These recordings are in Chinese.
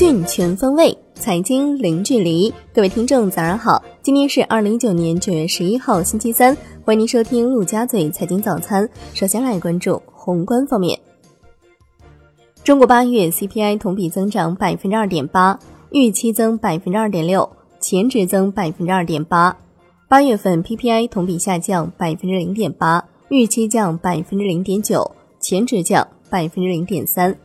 讯全方位，财经零距离。各位听众，早上好！今天是二零一九年九月十一号，星期三。欢迎您收听陆家嘴财经早餐。首先来关注宏观方面。中国八月 CPI 同比增长百分之二点八，预期增百分之二点六，前值增百分之二点八。八月份 PPI 同比下降百分之零点八，预期降百分之零点九，前值降百分之零点三。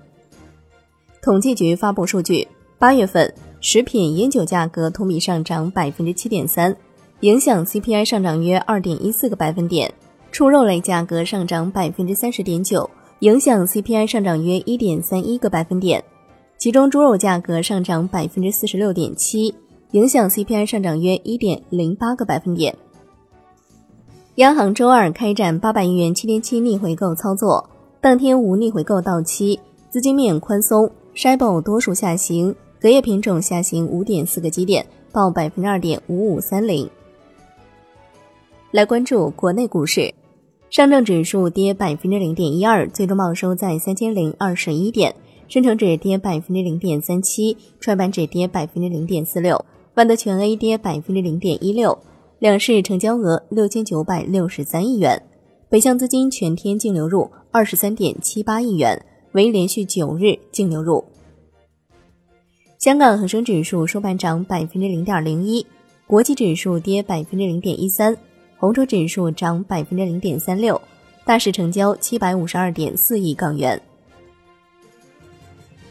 统计局发布数据，八月份食品烟酒价格同比上涨百分之七点三，影响 CPI 上涨约二点一四个百分点；畜肉类价格上涨百分之三十点九，影响 CPI 上涨约一点三一个百分点。其中猪肉价格上涨百分之四十六点七，影响 CPI 上涨约一点零八个百分点。央行周二开展八百亿元七天期逆回购操作，当天无逆回购到期，资金面宽松。S h i b o 多数下行，隔夜品种下行五点四个基点，报百分之二点五五三零。来关注国内股市，上证指数跌百分之零点一二，最终报收在三千零二十一点；深成指跌百分之零点三七，创业板指跌百分之零点四六，万德全 A 跌百分之零点一六。两市成交额六千九百六十三亿元，北向资金全天净流入二十三点七八亿元。为连续九日净流入。香港恒生指数收盘涨百分之零点零一，国际指数跌百分之零点一三，红筹指数涨百分之零点三六，大市成交七百五十二点四亿港元。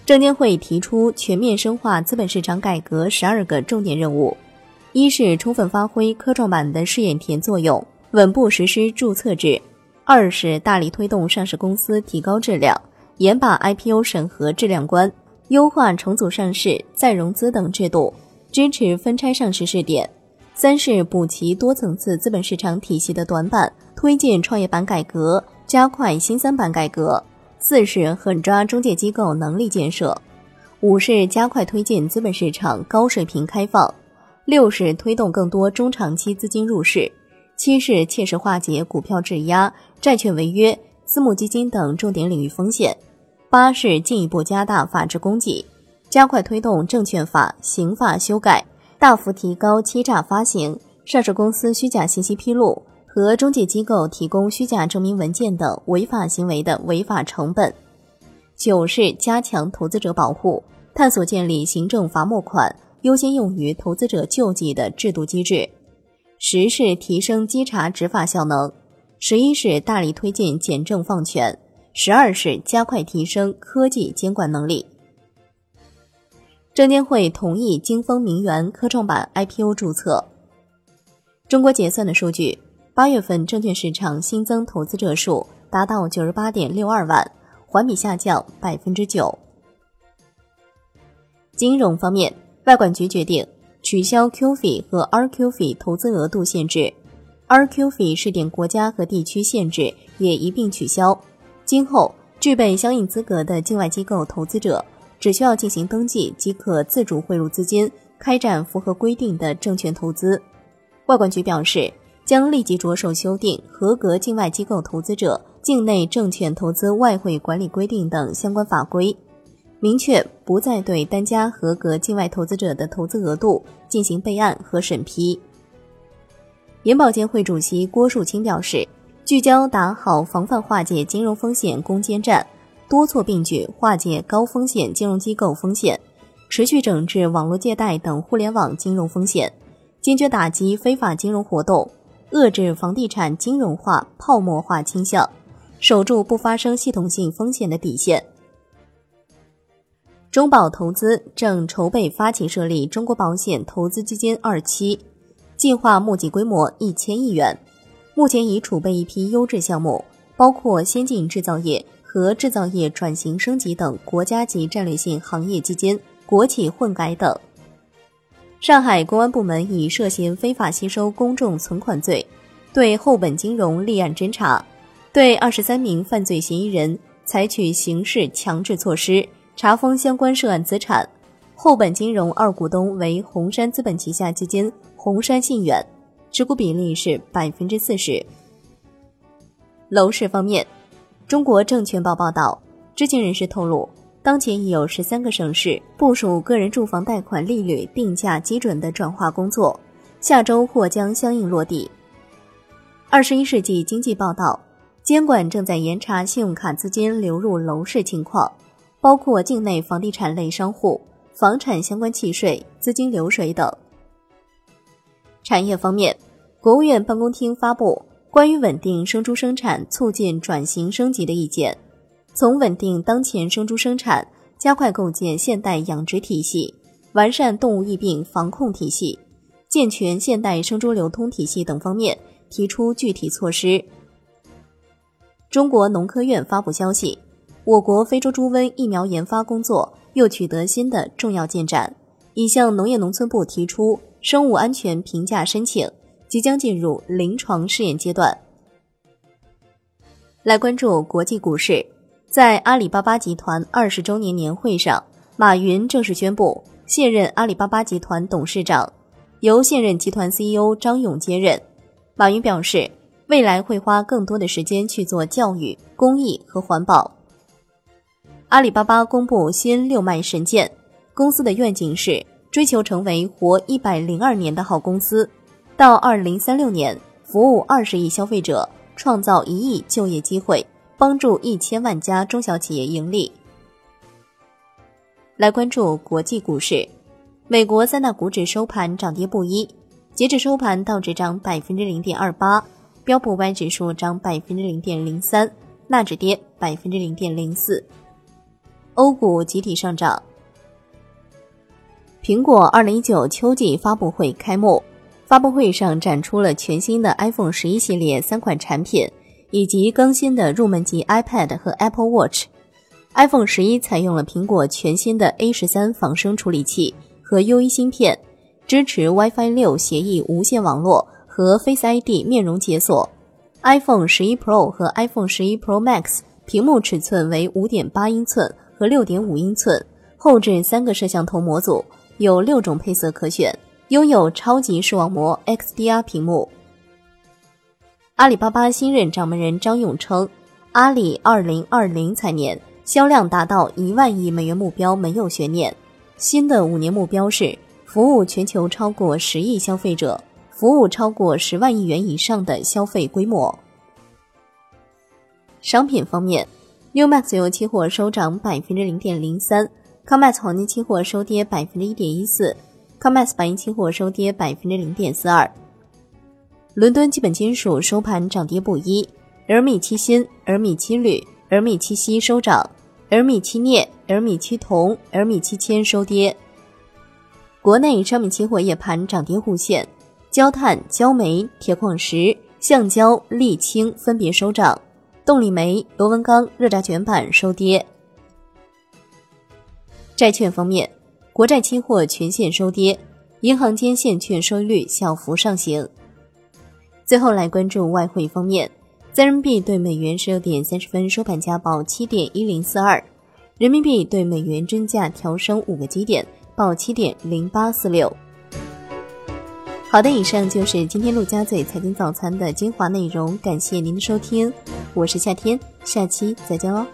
证监会提出全面深化资本市场改革十二个重点任务：一是充分发挥科创板的试验田作用，稳步实施注册制；二是大力推动上市公司提高质量。严把 IPO 审核质量关，优化重组上市、再融资等制度，支持分拆上市试点。三是补齐多层次资本市场体系的短板，推进创业板改革，加快新三板改革。四是狠抓中介机构能力建设。五是加快推进资本市场高水平开放。六是推动更多中长期资金入市。七是切实化解股票质押、债券违约。私募基金等重点领域风险。八是进一步加大法治供给，加快推动证券法、刑法修改，大幅提高欺诈发行、上市公司虚假信息披露和中介机构提供虚假证明文件等违法行为的违法成本。九是加强投资者保护，探索建立行政罚没款优先用于投资者救济的制度机制。十是提升稽查执法效能。十一是大力推进简政放权，十二是加快提升科技监管能力。证监会同意金丰名媛科创板 IPO 注册。中国结算的数据，八月份证券市场新增投资者数达到九十八点六二万，环比下降百分之九。金融方面，外管局决定取消 QF 和 RQF 投资额度限制。RQF 试点国家和地区限制也一并取消。今后，具备相应资格的境外机构投资者只需要进行登记即可自主汇入资金，开展符合规定的证券投资。外管局表示，将立即着手修订合格境外机构投资者境内证券投资外汇管理规定等相关法规，明确不再对单家合格境外投资者的投资额度进行备案和审批。银保监会主席郭树清表示，聚焦打好防范化解金融风险攻坚战，多措并举化解高风险金融机构风险，持续整治网络借贷等互联网金融风险，坚决打击非法金融活动，遏制房地产金融化、泡沫化倾向，守住不发生系统性风险的底线。中保投资正筹备发起设立中国保险投资基金二期。计划募集规模一千亿元，目前已储备一批优质项目，包括先进制造业和制造业转型升级等国家级战略性行业基金、国企混改等。上海公安部门以涉嫌非法吸收公众存款罪，对厚本金融立案侦查，对二十三名犯罪嫌疑人采取刑事强制措施，查封相关涉案资产。厚本金融二股东为红杉资本旗下基金。红杉信远持股比例是百分之四十。楼市方面，中国证券报报道，知情人士透露，当前已有十三个省市部署个人住房贷款利率定价基准的转化工作，下周或将相应落地。二十一世纪经济报道，监管正在严查信用卡资金流入楼市情况，包括境内房地产类商户、房产相关契税、资金流水等。产业方面，国务院办公厅发布关于稳定生猪生产、促进转型升级的意见。从稳定当前生猪生产、加快构建现代养殖体系、完善动物疫病防控体系、健全现代生猪流通体系等方面提出具体措施。中国农科院发布消息，我国非洲猪瘟疫苗研发工作又取得新的重要进展，已向农业农村部提出生物安全评价申请，即将进入临床试验阶段。来关注国际股市。在阿里巴巴集团二十周年年会上，马云正式宣布卸任阿里巴巴集团董事长，由现任集团 CEO 张勇接任。马云表示，未来会花更多的时间去做教育、公益和环保。阿里巴巴公布新六脉神剑，公司的愿景是追求成为活一百零二年的好公司，到二零三六年服务二十亿消费者，创造一亿就业机会。帮助一千万家中小企业盈利。来关注国际股市，美国三大股指收盘涨跌不一。截至收盘，道指涨百分之零点二八，标普五百指数涨百分之零点零三，纳指跌百分之零点零四。欧股集体上涨。苹果二零一九秋季发布会开幕，发布会上展出了全新的 iPhone 十一系列三款产品。以及更新的入门级 iPad 和 Apple Watch。iPhone 十一采用了苹果全新的 A 十三仿生处理器和 U 一芯片，支持 WiFi 六协议无线网络和 Face ID 面容解锁。iPhone 十一 Pro 和 iPhone 十一 Pro Max 屏幕尺寸为五点八英寸和六点五英寸，后置三个摄像头模组，有六种配色可选，拥有超级视网膜 XDR 屏幕。阿里巴巴新任掌门人张勇称，阿里二零二零财年销量达到一万亿美元目标没有悬念。新的五年目标是服务全球超过十亿消费者，服务超过十万亿元以上的消费规模。商品方面，New Max 油期货收涨百分之零点零三，COMEX 黄金期货收跌百分之一点一四，COMEX 白银期货收跌百分之零点四二。伦敦基本金属收盘涨跌不一，而米七锌、而米七铝、而米七锡收涨，而米七镍、而米七铜、而米七铅收跌。国内商品期货夜盘涨跌互现，焦炭、焦煤、铁矿石、橡胶、沥青分别收涨，动力煤、螺纹钢、热轧卷板收跌。债券方面，国债期货全线收跌，银行间现券收益率小幅上行。最后来关注外汇方面，在人民币对美元十六点三十分收盘价报七点一零四二，人民币对美元均价调升五个基点，报七点零八四六。好的，以上就是今天陆家嘴财经早餐的精华内容，感谢您的收听，我是夏天，下期再见喽。